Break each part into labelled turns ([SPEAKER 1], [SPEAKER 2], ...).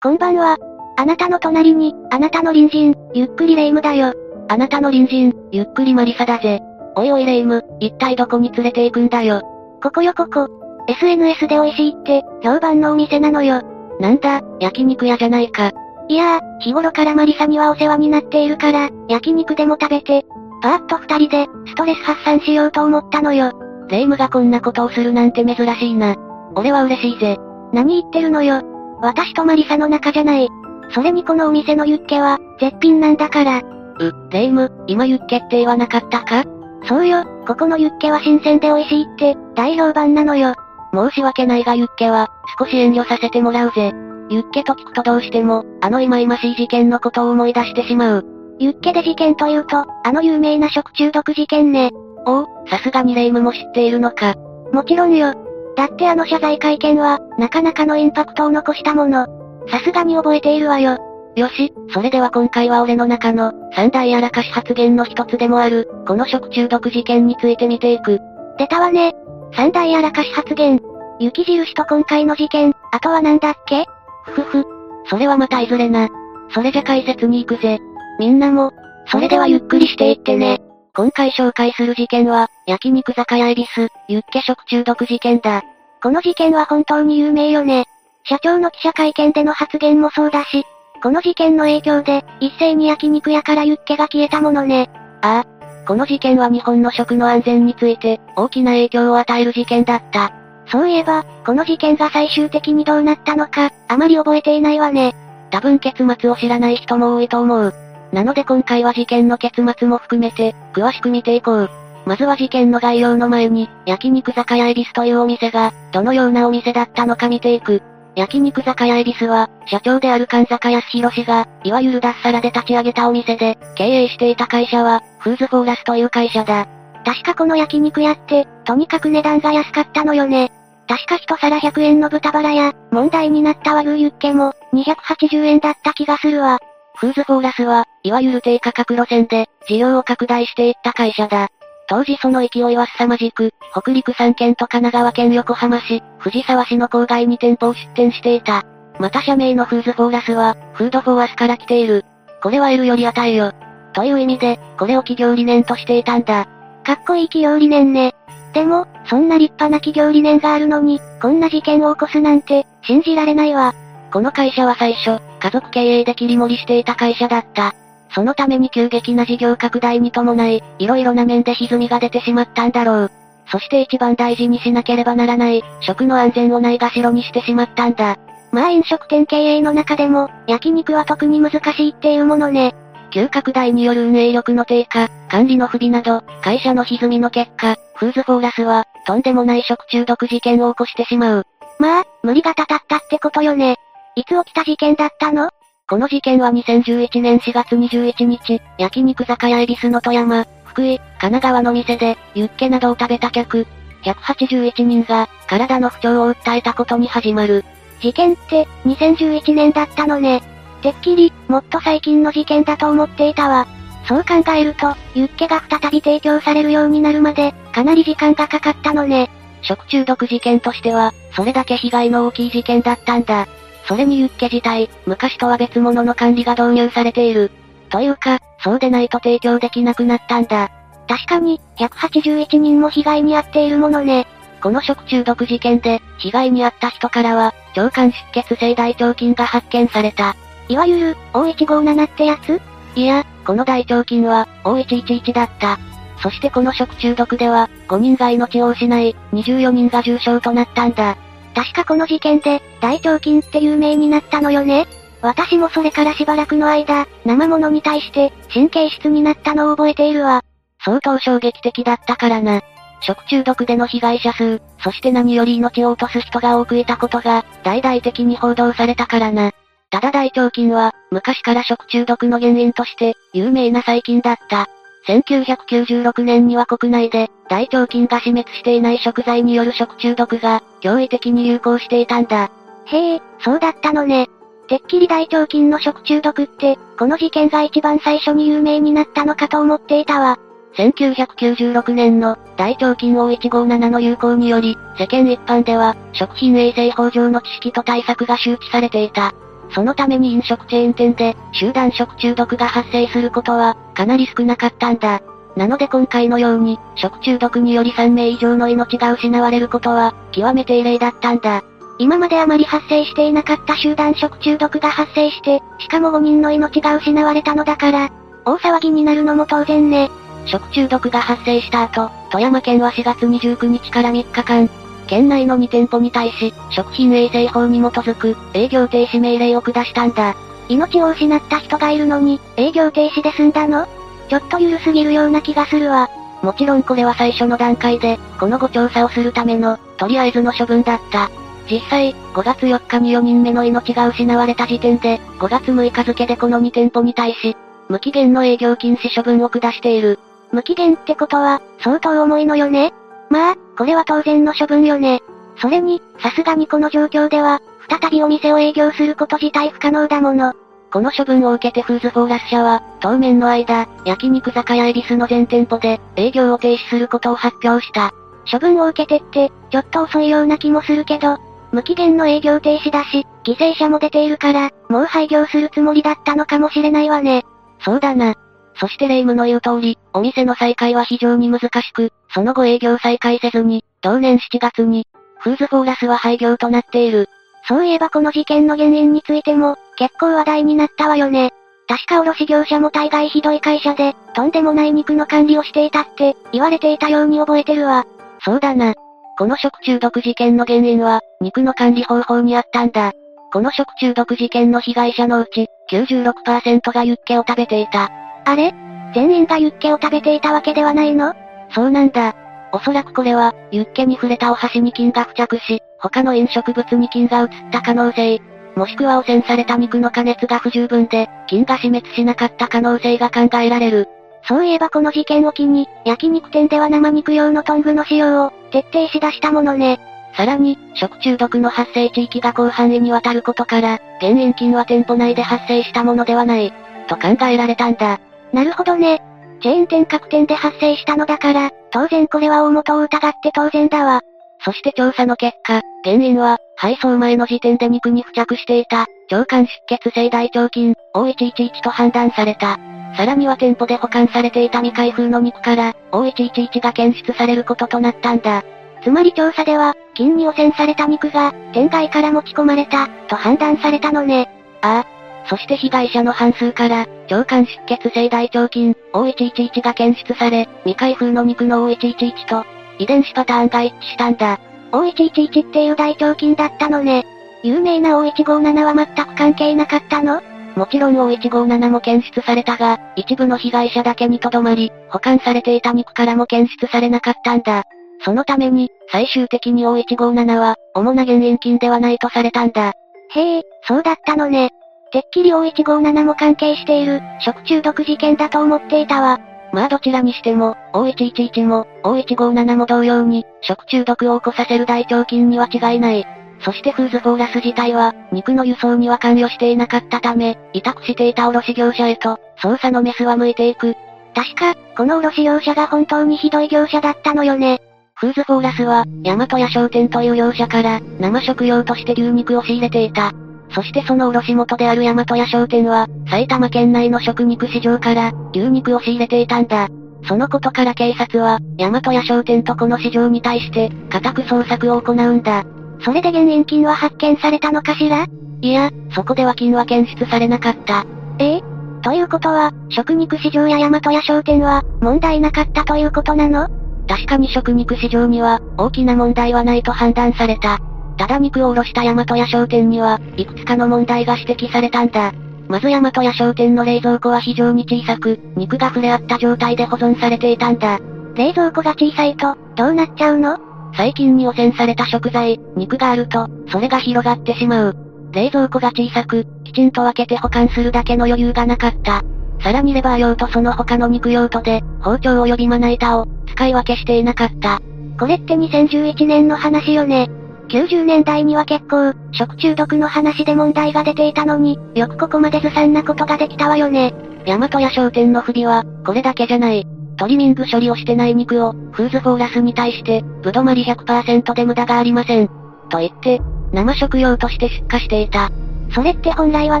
[SPEAKER 1] こんばんは。あなたの隣に、あなたの隣人、ゆっくりレ夢ムだよ。
[SPEAKER 2] あなたの隣人、ゆっくりマリサだぜ。おいおいレ夢ム、一体どこに連れて行くんだよ。
[SPEAKER 1] ここよここ。SNS で美味しいって、評判のお店なのよ。
[SPEAKER 2] なんだ、焼肉屋じゃないか。
[SPEAKER 1] いやー、日頃からマリサにはお世話になっているから、焼肉でも食べて、パーッと二人で、ストレス発散しようと思ったのよ。
[SPEAKER 2] レ夢ムがこんなことをするなんて珍しいな。俺は嬉しいぜ。
[SPEAKER 1] 何言ってるのよ。私とマリサの仲じゃない。それにこのお店のユッケは、絶品なんだから。う、
[SPEAKER 2] レ夢ム、今ユッケって言わなかったか？
[SPEAKER 1] そうよ、ここのユッケは新鮮で美味しいって、大評判なのよ。
[SPEAKER 2] 申し訳ないがユッケは、少し遠慮させてもらうぜ。ユッケと聞くとどうしても、あの忌々しい事件のことを思い出してしまう。
[SPEAKER 1] ユッケで事件というと、あの有名な食中毒事件ね。
[SPEAKER 2] おお、さすがにレイムも知っているのか。
[SPEAKER 1] もちろんよ。だってあの謝罪会見は、なかなかのインパクトを残したもの。さすがに覚えているわよ。
[SPEAKER 2] よし、それでは今回は俺の中の、三大やらかし発言の一つでもある、この食中毒事件について見ていく。
[SPEAKER 1] 出たわね。三大やらかし発言。雪印と今回の事件、あとは何だっけ？
[SPEAKER 2] ふふふ。それはまたいずれな。それじゃ解説に行くぜ。みんなも、それではゆっくりしていってね。今回紹介する事件は、焼肉酒屋恵比寿、ユッケ食中毒事件だ。
[SPEAKER 1] この事件は本当に有名よね。社長の記者会見での発言もそうだし、この事件の影響で、一斉に焼肉屋からユッケが消えたものね。
[SPEAKER 2] ああ。この事件は日本の食の安全について、大きな影響を与える事件だった。
[SPEAKER 1] そういえば、この事件が最終的にどうなったのか、あまり覚えていないわね。
[SPEAKER 2] 多分結末を知らない人も多いと思う。なので今回は事件の結末も含めて、詳しく見ていこう。まずは事件の概要の前に、焼肉酒屋恵比寿というお店が、どのようなお店だったのか見ていく。焼肉酒屋恵比寿は、社長である神坂康弘氏が、いわゆる脱サラで立ち上げたお店で、経営していた会社は、フーズフォーラスという会社だ。
[SPEAKER 1] 確かこの焼肉屋って、とにかく値段が安かったのよね。確か一皿100円の豚バラや、問題になった和牛ユッケも、280円だった気がするわ。
[SPEAKER 2] フーズフォーラスは、いわゆる低価格路線で、事業を拡大していった会社だ。当時その勢いは凄まじく、北陸3県と神奈川県横浜市、藤沢市の郊外に店舗を出店していた。また社名のフーズフォーラスは、 food for us から来ている。これは得るより与えよ。という意味で、これを企業理念としていたんだ。
[SPEAKER 1] かっこいい企業理念ね。でも、そんな立派な企業理念があるのに、こんな事件を起こすなんて、信じられないわ。
[SPEAKER 2] この会社は最初、家族経営で切り盛りしていた会社だった。そのために急激な事業拡大に伴い、色々な面で歪みが出てしまったんだろう。そして一番大事にしなければならない、食の安全をないがしろにしてしまったんだ。
[SPEAKER 1] まあ飲食店経営の中でも、焼肉は特に難しいっていうものね。
[SPEAKER 2] 急拡大による運営力の低下、管理の不備など、会社の歪みの結果、フーズフォーラスは、とんでもない食中毒事件を起こしてしまう。
[SPEAKER 1] まあ、無理がたたったってことよね。いつ起きた事件だったの？
[SPEAKER 2] この事件は2011年4月21日、焼肉酒屋恵比寿の富山、福井、神奈川の店で、ユッケなどを食べた客、181人が、体の不調を訴えたことに始まる。
[SPEAKER 1] 事件って、2011年だったのね。てっきり、もっと最近の事件だと思っていたわ。そう考えると、ユッケが再び提供されるようになるまで、かなり時間がかかったのね。
[SPEAKER 2] 食中毒事件としては、それだけ被害の大きい事件だったんだ。それにユッケ自体、昔とは別物の管理が導入されている。というか、そうでないと提供できなくなったんだ。
[SPEAKER 1] 確かに、181人も被害に遭っているものね。
[SPEAKER 2] この食中毒事件で、被害に遭った人からは、腸管出血性大腸菌が発見された。
[SPEAKER 1] いわゆる、O157 ってやつ？
[SPEAKER 2] いや、この大腸菌は、O111 だった。そしてこの食中毒では、5人が命を失い、24人が重傷となったんだ。
[SPEAKER 1] 確かこの事件で、大腸菌って有名になったのよね。私もそれからしばらくの間、生物に対して、神経質になったのを覚えているわ。
[SPEAKER 2] 相当衝撃的だったからな。食中毒での被害者数、そして何より命を落とす人が多くいたことが、大々的に報道されたからな。ただ大腸菌は、昔から食中毒の原因として、有名な細菌だった。1996年には国内で、大腸菌が死滅していない食材による食中毒が、驚異的に流行していたんだ。
[SPEAKER 1] へえ、そうだったのね。てっきり大腸菌の食中毒って、この事件が一番最初に有名になったのかと思っていたわ。
[SPEAKER 2] 1996年の大腸菌 O157 の流行により、世間一般では、食品衛生法上の知識と対策が周知されていた。そのために飲食チェーン店で、集団食中毒が発生することは、かなり少なかったんだ。なので今回のように、食中毒により3名以上の命が失われることは、極めて異例だったんだ。
[SPEAKER 1] 今まであまり発生していなかった集団食中毒が発生して、しかも5人の命が失われたのだから、大騒ぎになるのも当然ね。
[SPEAKER 2] 食中毒が発生した後、富山県は4月29日から3日間、県内の2店舗に対し、食品衛生法に基づく営業停止命令を下したんだ。
[SPEAKER 1] 命を失った人がいるのに、営業停止で済んだの？ちょっと緩すぎるような気がするわ。
[SPEAKER 2] もちろんこれは最初の段階で、このご調査をするための、とりあえずの処分だった。実際、5月4日に4人目の命が失われた時点で、5月6日付でこの2店舗に対し、無期限の営業禁止処分を下している。
[SPEAKER 1] 無期限ってことは、相当重いのよね？まあ、これは当然の処分よね。それに、さすがにこの状況では、再びお店を営業すること自体不可能だもの。
[SPEAKER 2] この処分を受けてフーズフォーラス社は、当面の間、焼肉酒屋恵比寿の全店舗で、営業を停止することを発表した。
[SPEAKER 1] 処分を受けてって、ちょっと遅いような気もするけど、無期限の営業停止だし、犠牲者も出ているから、もう廃業するつもりだったのかもしれないわね。
[SPEAKER 2] そうだな。そして霊夢の言う通り、お店の再開は非常に難しく、その後営業再開せずに、同年7月に、フーズフォーラスは廃業となっている。
[SPEAKER 1] そういえばこの事件の原因についても、結構話題になったわよね。確か卸業者も大概ひどい会社で、とんでもない肉の管理をしていたって、言われていたように覚えてるわ。
[SPEAKER 2] そうだな。この食中毒事件の原因は、肉の管理方法にあったんだ。この食中毒事件の被害者のうち、96%がユッケを食べていた。
[SPEAKER 1] あれ？全員がユッケを食べていたわけではないの？
[SPEAKER 2] そうなんだ。おそらくこれは、ユッケに触れたお箸に菌が付着し、他の飲食物に菌が移った可能性、もしくは汚染された肉の加熱が不十分で、菌が死滅しなかった可能性が考えられる。
[SPEAKER 1] そういえばこの事件を機に、焼肉店では生肉用のトングの使用を、徹底しだしたものね。
[SPEAKER 2] さらに、食中毒の発生地域が広範囲にわたることから、原因菌は店舗内で発生したものではない、と考えられたんだ。
[SPEAKER 1] なるほどね。チェーン店各店で発生したのだから、当然これは大元を疑って当然だわ。
[SPEAKER 2] そして調査の結果、原因は、配送前の時点で肉に付着していた、腸管出血性大腸菌、O111 と判断された。さらには店舗で保管されていた未開封の肉から、O111 が検出されることとなったんだ。
[SPEAKER 1] つまり調査では、菌に汚染された肉が、店外から持ち込まれた、と判断されたのね。
[SPEAKER 2] ああ。そして被害者の半数から、腸管出血性大腸菌、O111 が検出され、未開封の肉の O111 と、遺伝子パターンが一致したんだ。
[SPEAKER 1] O111 っていう大腸菌だったのね。有名な O157 は全く関係なかったの？
[SPEAKER 2] もちろん O157 も検出されたが、一部の被害者だけにとどまり、保管されていた肉からも検出されなかったんだ。そのために、最終的に O157 は、主な原因菌ではないとされたんだ。
[SPEAKER 1] へえ、そうだったのね。てっきり O157 も関係している、食中毒事件だと思っていたわ。
[SPEAKER 2] まあどちらにしても、O111 も、O157 も同様に、食中毒を起こさせる大腸菌には違いない。そしてフーズフォーラス自体は、肉の輸送には関与していなかったため、委託していた卸業者へと、捜査のメスは向いていく。
[SPEAKER 1] 確か、この卸業者が本当にひどい業者だったのよね。
[SPEAKER 2] フーズフォーラスは、大和屋商店という業者から、生食用として牛肉を仕入れていた。そしてその卸元である大和屋商店は、埼玉県内の食肉市場から、牛肉を仕入れていたんだ。そのことから警察は、大和屋商店とこの市場に対して、家宅捜索を行うんだ。
[SPEAKER 1] それで原因菌は発見されたのかしら？
[SPEAKER 2] いや、そこでは菌は検出されなかった。
[SPEAKER 1] ええ？ということは、食肉市場や大和屋商店は、問題なかったということなの？
[SPEAKER 2] 確かに食肉市場には、大きな問題はないと判断された。ただ肉を卸した大和屋商店には、いくつかの問題が指摘されたんだ。まず大和屋商店の冷蔵庫は非常に小さく、肉が触れ合った状態で保存されていたんだ。
[SPEAKER 1] 冷蔵庫が小さいと、どうなっちゃうの？
[SPEAKER 2] 細菌に汚染された食材、肉があると、それが広がってしまう。冷蔵庫が小さく、きちんと分けて保管するだけの余裕がなかった。さらにレバー用とその他の肉用途で、包丁及びまな板を、使い分けしていなかった。
[SPEAKER 1] これって2011年の話よね。90年代には結構、食中毒の話で問題が出ていたのに、よくここまでずさんなことができたわよね。
[SPEAKER 2] 大和屋商店の不備は、これだけじゃない。トリミング処理をしてない肉を、フーズフォーラスに対して、ぶどまり100%で無駄がありません。と言って、生食用として出荷していた。
[SPEAKER 1] それって本来は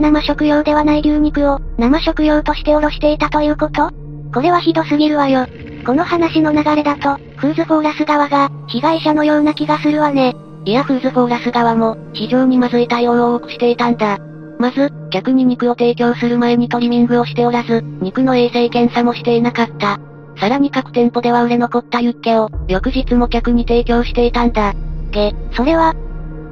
[SPEAKER 1] 生食用ではない牛肉を、生食用としておろしていたということ？これはひどすぎるわよ。この話の流れだと、フーズフォーラス側が、被害者のような気がするわね。
[SPEAKER 2] いやフーズフォーラス側も、非常にまずい対応を多くしていたんだ。まず、客に肉を提供する前にトリミングをしておらず、肉の衛生検査もしていなかった。さらに各店舗では売れ残ったユッケを、翌日も客に提供していたんだ。
[SPEAKER 1] げ、それは、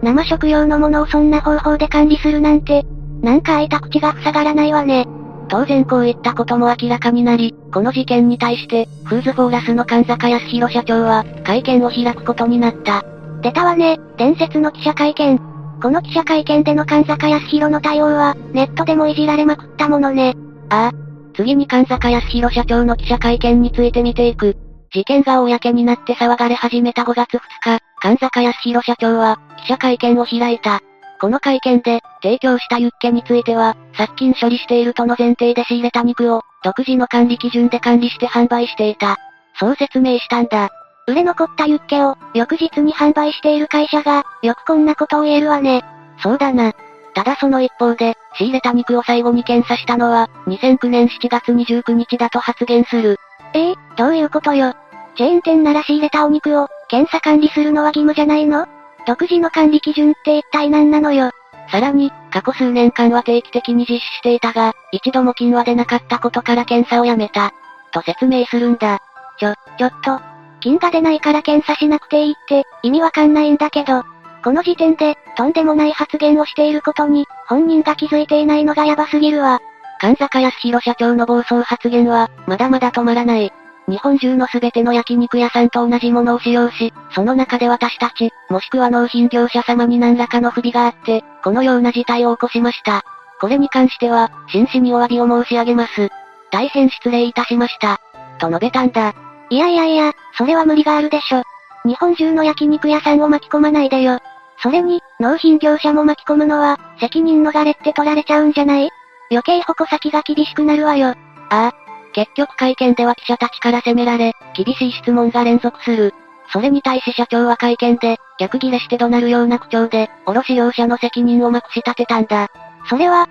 [SPEAKER 1] 生食用のものをそんな方法で管理するなんて、なんか開いた口が塞がらないわね。
[SPEAKER 2] 当然こういったことも明らかになり、この事件に対して、フーズフォーラスの神坂康弘社長は、会見を開くことになった。
[SPEAKER 1] 出たわね、伝説の記者会見。この記者会見での神坂康弘の対応は、ネットでもいじられまくったものね。
[SPEAKER 2] ああ。次に神坂康弘社長の記者会見について見ていく。事件が公になって騒がれ始めた5月2日、神坂康弘社長は、記者会見を開いた。この会見で、提供したユッケについては、殺菌処理しているとの前提で仕入れた肉を、独自の管理基準で管理して販売していた。そう説明したんだ。
[SPEAKER 1] 売れ残ったユッケを、翌日に販売している会社が、よくこんなことを言えるわね。
[SPEAKER 2] そうだな。ただその一方で、仕入れた肉を最後に検査したのは、2009年7月29日だと発言する。
[SPEAKER 1] ええー、どういうことよ。チェーン店なら仕入れたお肉を、検査管理するのは義務じゃないの独自の管理基準って一体何なのよ。
[SPEAKER 2] さらに、過去数年間は定期的に実施していたが、一度も金は出なかったことから検査をやめた。と説明するんだ。
[SPEAKER 1] ちょ、ちょっと。金が出ないから検査しなくていいって、意味わかんないんだけど。この時点で、とんでもない発言をしていることに、本人が気づいていないのがヤバすぎるわ。
[SPEAKER 2] 神坂康弘社長の暴走発言は、まだまだ止まらない。日本中のすべての焼肉屋さんと同じものを使用し、その中で私たち、もしくは納品業者様に何らかの不備があって、このような事態を起こしました。これに関しては、真摯にお詫びを申し上げます。大変失礼いたしました。と述べたんだ。
[SPEAKER 1] いやいやいや、それは無理があるでしょ。日本中の焼肉屋さんを巻き込まないでよ。それに、納品業者も巻き込むのは、責任逃れって取られちゃうんじゃない？余計矛先が厳しくなるわよ。
[SPEAKER 2] ああ、結局会見では記者たちから責められ、厳しい質問が連続する。それに対し社長は会見で、逆ギレして怒鳴るような口調で、卸業者の責任をまくし立てたんだ。
[SPEAKER 1] それは、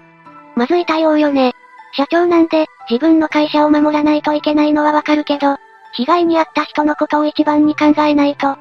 [SPEAKER 1] まずい対応よね。社長なんで、自分の会社を守らないといけないのはわかるけど、被害に遭った人のことを一番に考えないと。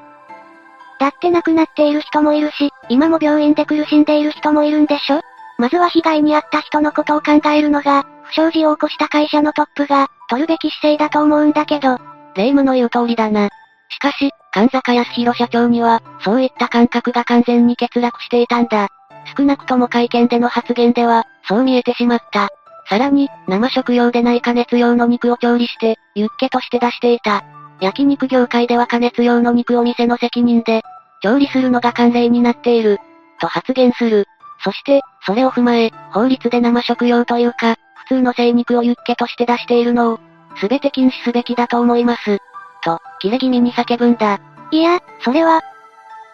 [SPEAKER 1] だって亡くなっている人もいるし、今も病院で苦しんでいる人もいるんでしょ？まずは被害に遭った人のことを考えるのが、不祥事を起こした会社のトップが、取るべき姿勢だと思うんだけど。
[SPEAKER 2] 霊夢の言う通りだな。しかし、神坂康弘社長には、そういった感覚が完全に欠落していたんだ。少なくとも会見での発言では、そう見えてしまった。さらに、生食用でない加熱用の肉を調理して、ユッケとして出していた。焼肉業界では加熱用の肉を店の責任で、調理するのが慣例になっている。と発言する。そして、それを踏まえ、法律で生食用というか、普通の精肉をユッケとして出しているのを、すべて禁止すべきだと思います。と、切れ気味に叫ぶんだ。
[SPEAKER 1] いや、それは、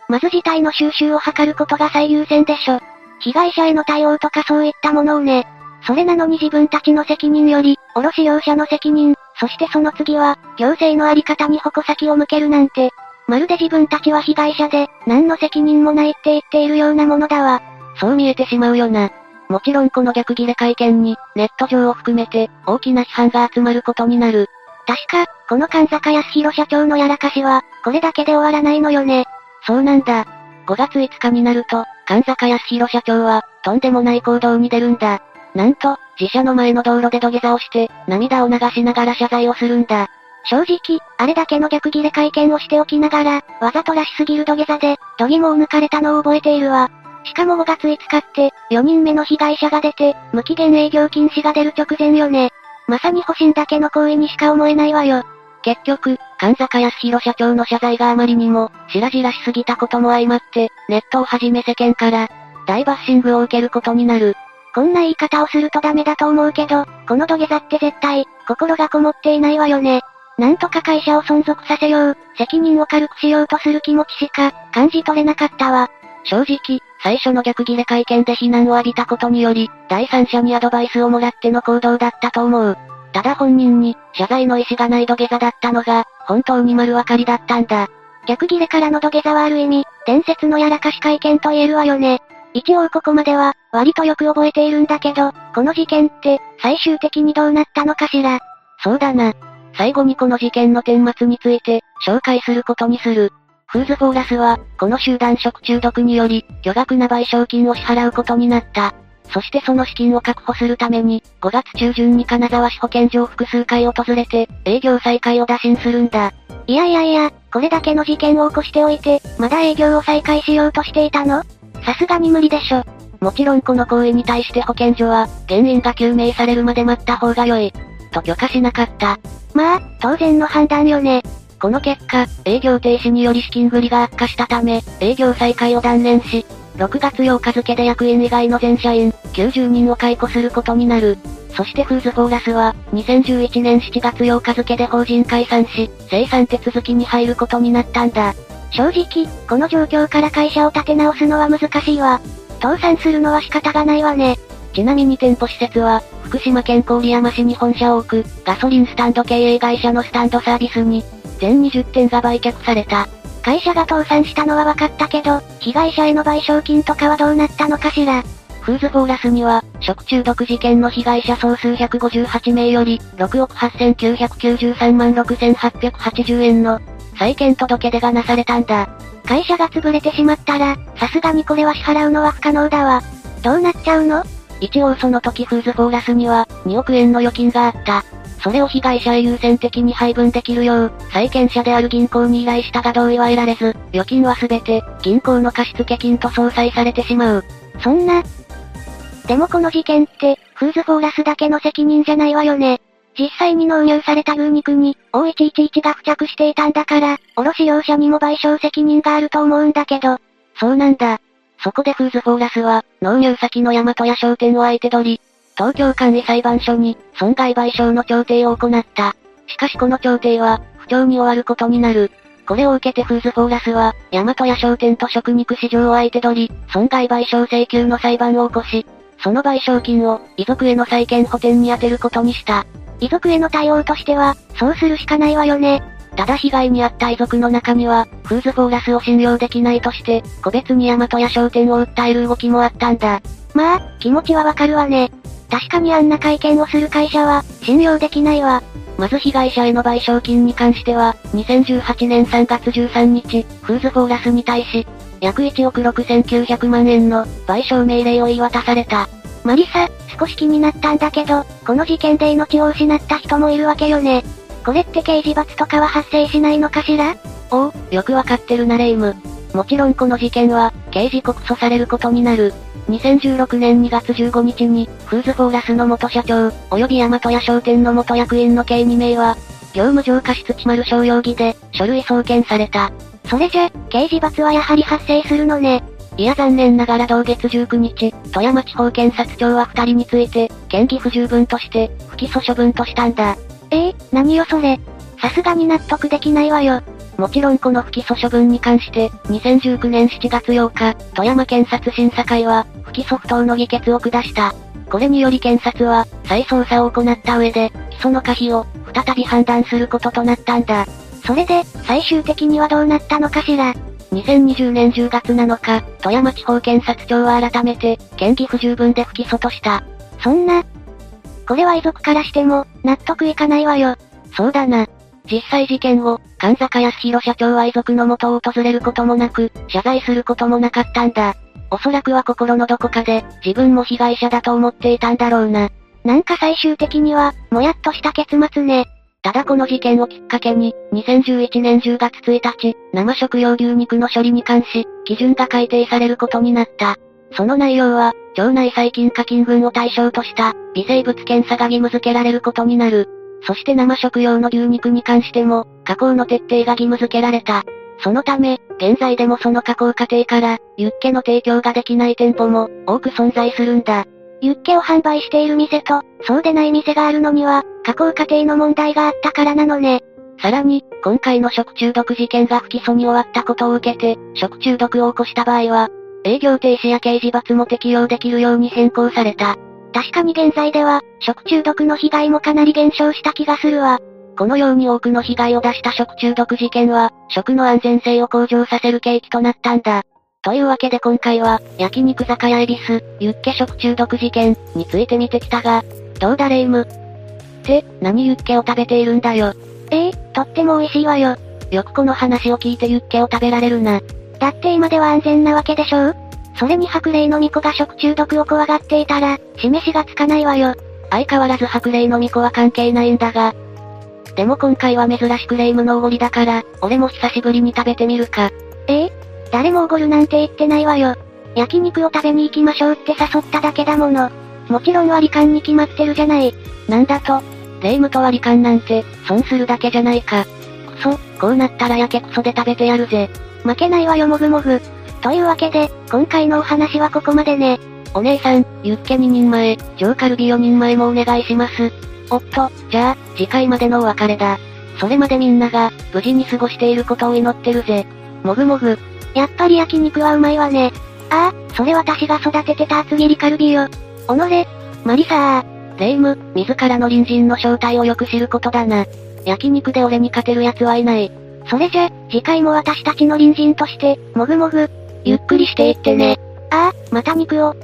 [SPEAKER 1] まず事態の収集を図ることが最優先でしょ。被害者への対応とかそういったものをね。それなのに自分たちの責任より、卸業者の責任、そしてその次は、行政のあり方に矛先を向けるなんて、まるで自分たちは被害者で、何の責任もないって言っているようなものだわ。
[SPEAKER 2] そう見えてしまうよな。もちろんこの逆ギレ会見に、ネット上を含めて、大きな批判が集まることになる。
[SPEAKER 1] 確か、この神坂康弘社長のやらかしは、これだけで終わらないのよね。
[SPEAKER 2] そうなんだ。5月5日になると、神坂康弘社長は、とんでもない行動に出るんだ。なんと、自社の前の道路で土下座をして、涙を流しながら謝罪をするんだ。
[SPEAKER 1] 正直、あれだけの逆ギレ会見をしておきながら、わざとらしすぎる土下座で、度肝を抜かれたのを覚えているわ。しかも5月5日って、4人目の被害者が出て、無期限営業禁止が出る直前よね。まさに保身だけの行為にしか思えないわよ。
[SPEAKER 2] 結局、神坂康弘社長の謝罪があまりにも、白々しすぎたことも相まって、ネットをはじめ世間から、大バッシングを受けることになる。
[SPEAKER 1] こんな言い方をするとダメだと思うけど、この土下座って絶対、心がこもっていないわよね。なんとか会社を存続させよう、責任を軽くしようとする気持ちしか、感じ取れなかったわ。
[SPEAKER 2] 正直、最初の逆ギレ会見で非難を浴びたことにより、第三者にアドバイスをもらっての行動だったと思う。ただ本人に、謝罪の意思がない土下座だったのが、本当に丸分かりだったんだ。
[SPEAKER 1] 逆ギレからの土下座はある意味、伝説のやらかし会見と言えるわよね。一応ここまでは、割とよく覚えているんだけど、この事件って、最終的にどうなったのかしら。
[SPEAKER 2] そうだな。最後にこの事件の顛末について、紹介することにする。フーズフォーラスは、この集団食中毒により、巨額な賠償金を支払うことになった。そしてその資金を確保するために、5月中旬に金沢市保健所を複数回訪れて、営業再開を打診するんだ。
[SPEAKER 1] いやいやいや、これだけの事件を起こしておいて、まだ営業を再開しようとしていたの？さすがに無理でしょ。
[SPEAKER 2] もちろんこの行為に対して保健所は、原因が究明されるまで待った方が良い。と許可しなかった。
[SPEAKER 1] まあ、当然の判断よね。
[SPEAKER 2] この結果、営業停止により資金繰りが悪化したため、営業再開を断念し、6月8日付で役員以外の全社員、90人を解雇することになる。そしてフーズフォーラスは、2011年7月8日付で法人解散し、生産手続きに入ることになったんだ。
[SPEAKER 1] 正直、この状況から会社を立て直すのは難しいわ。倒産するのは仕方がないわね。
[SPEAKER 2] ちなみに店舗施設は、福島県郡山市に本社を置く、ガソリンスタンド経営会社のスタンドサービスに、全20店が売却された。
[SPEAKER 1] 会社が倒産したのは分かったけど、被害者への賠償金とかはどうなったのかしら。
[SPEAKER 2] フーズフォーラスには、食中毒事件の被害者総数158名より、6億8993万6880円の、再建届出がなされたんだ。
[SPEAKER 1] 会社が潰れてしまったら、さすがにこれは支払うのは不可能だわ。どうなっちゃうの？
[SPEAKER 2] 一応その時フーズフォーラスには、2億円の預金があった。それを被害者へ優先的に配分できるよう、債権者である銀行に依頼したが同意は得られず、預金はすべて、銀行の貸付金と相殺されてしまう。
[SPEAKER 1] そんな。でもこの事件って、フーズフォーラスだけの責任じゃないわよね。実際に納入された牛肉に、O111 が付着していたんだから、卸業者にも賠償責任があると思うんだけど。
[SPEAKER 2] そうなんだ。そこでフーズフォーラスは、納入先の大和屋商店を相手取り、東京簡易裁判所に、損害賠償の調停を行った。しかしこの調停は、不調に終わることになる。これを受けてフーズフォーラスは、大和屋商店と食肉市場を相手取り、損害賠償請求の裁判を起こし、その賠償金を、遺族への債権補填に充てることにした。
[SPEAKER 1] 遺族への対応としては、そうするしかないわよね。
[SPEAKER 2] ただ被害に遭った遺族の中には、フーズフォーラスを信用できないとして、個別に大和屋商店を訴える動きもあったんだ。
[SPEAKER 1] まあ、気持ちはわかるわね。確かにあんな会見をする会社は、信用できないわ。
[SPEAKER 2] まず被害者への賠償金に関しては、2018年3月13日、フーズフォーラスに対し、約1億6900万円の賠償命令を言い渡された。
[SPEAKER 1] マリサ、少し気になったんだけど、この事件で命を失った人もいるわけよね。これって刑事罰とかは発生しないのかしら？
[SPEAKER 2] おお、よくわかってるなレイム。もちろんこの事件は、刑事告訴されることになる。2016年2月15日に、フーズフォーラスの元社長、及び大和屋商店の元役員の計2名は、業務上過失致丸小容疑で、書類送検された。
[SPEAKER 1] それじゃ、刑事罰はやはり発生するのね。
[SPEAKER 2] いや残念ながら同月19日、富山地方検察庁は二人について、嫌疑不十分として、不起訴処分としたんだ。
[SPEAKER 1] ええー、何よそれ。さすがに納得できないわよ。
[SPEAKER 2] もちろんこの不起訴処分に関して、2019年7月8日、富山検察審査会は、不起訴不当の議決を下した。これにより検察は、再捜査を行った上で、起訴の可否を、再び判断することとなったんだ。
[SPEAKER 1] それで、最終的にはどうなったのかしら。
[SPEAKER 2] 2020年10月7日、富山地方検察庁は改めて、嫌疑不十分で不起訴とした。
[SPEAKER 1] そんな、これは遺族からしても、納得いかないわよ。
[SPEAKER 2] そうだな。実際事件後、神坂康弘社長は遺族の元を訪れることもなく、謝罪することもなかったんだ。おそらくは心のどこかで、自分も被害者だと思っていたんだろうな。
[SPEAKER 1] なんか最終的には、もやっとした結末ね。
[SPEAKER 2] ただこの事件をきっかけに、2011年10月1日、生食用牛肉の処理に関し、基準が改定されることになった。その内容は、腸内細菌課金群を対象とした、微生物検査が義務付けられることになる。そして生食用の牛肉に関しても、加工の徹底が義務付けられた。そのため、現在でもその加工過程から、ユッケの提供ができない店舗も、多く存在するんだ。
[SPEAKER 1] ユッケを販売している店と、そうでない店があるのには、加工過程の問題があったからなのね。
[SPEAKER 2] さらに、今回の食中毒事件が不起訴に終わったことを受けて、食中毒を起こした場合は、営業停止や刑事罰も適用できるように変更された。
[SPEAKER 1] 確かに現在では、食中毒の被害もかなり減少した気がするわ。
[SPEAKER 2] このように多くの被害を出した食中毒事件は、食の安全性を向上させる契機となったんだ。というわけで今回は、焼肉酒屋恵比寿、ユッケ食中毒事件、について見てきたが、どうだレイム？って、何ユッケを食べているんだよ。
[SPEAKER 1] ええとっても美味しいわよ。
[SPEAKER 2] よくこの話を聞いてユッケを食べられるな。
[SPEAKER 1] だって今では安全なわけでしょう？それに白霊の巫女が食中毒を怖がっていたら、示しがつかないわよ。
[SPEAKER 2] 相変わらず白霊の巫女は関係ないんだが。でも今回は珍しく霊夢のおごりだから、俺も久しぶりに食べてみるか。
[SPEAKER 1] ええ誰もおごるなんて言ってないわよ。焼肉を食べに行きましょうって誘っただけだもの。もちろん割り勘に決まってるじゃない。
[SPEAKER 2] なんだと、霊夢と割り勘なんて、損するだけじゃないか。くそ、こうなったらやけくそで食べてやるぜ。
[SPEAKER 1] 負けないわよもぐもぐ。というわけで、今回のお話はここまでね。
[SPEAKER 2] お姉さん、ユッケ2人前、上カルビ4人前もお願いします。おっと、じゃあ、次回までのお別れだ。それまでみんなが、無事に過ごしていることを祈ってるぜ。もぐもぐ。
[SPEAKER 1] やっぱり焼肉はうまいわね。ああ、それ私が育ててた厚切りカルビよ。おのれ、マリサ
[SPEAKER 2] ー。レイム、自らの隣人の正体をよく知ることだな。焼肉で俺に勝てる奴はいない。
[SPEAKER 1] それじゃ、次回も私たちの隣人として、もぐもぐ、
[SPEAKER 2] ゆっくりしていってね。
[SPEAKER 1] ああ、また肉を。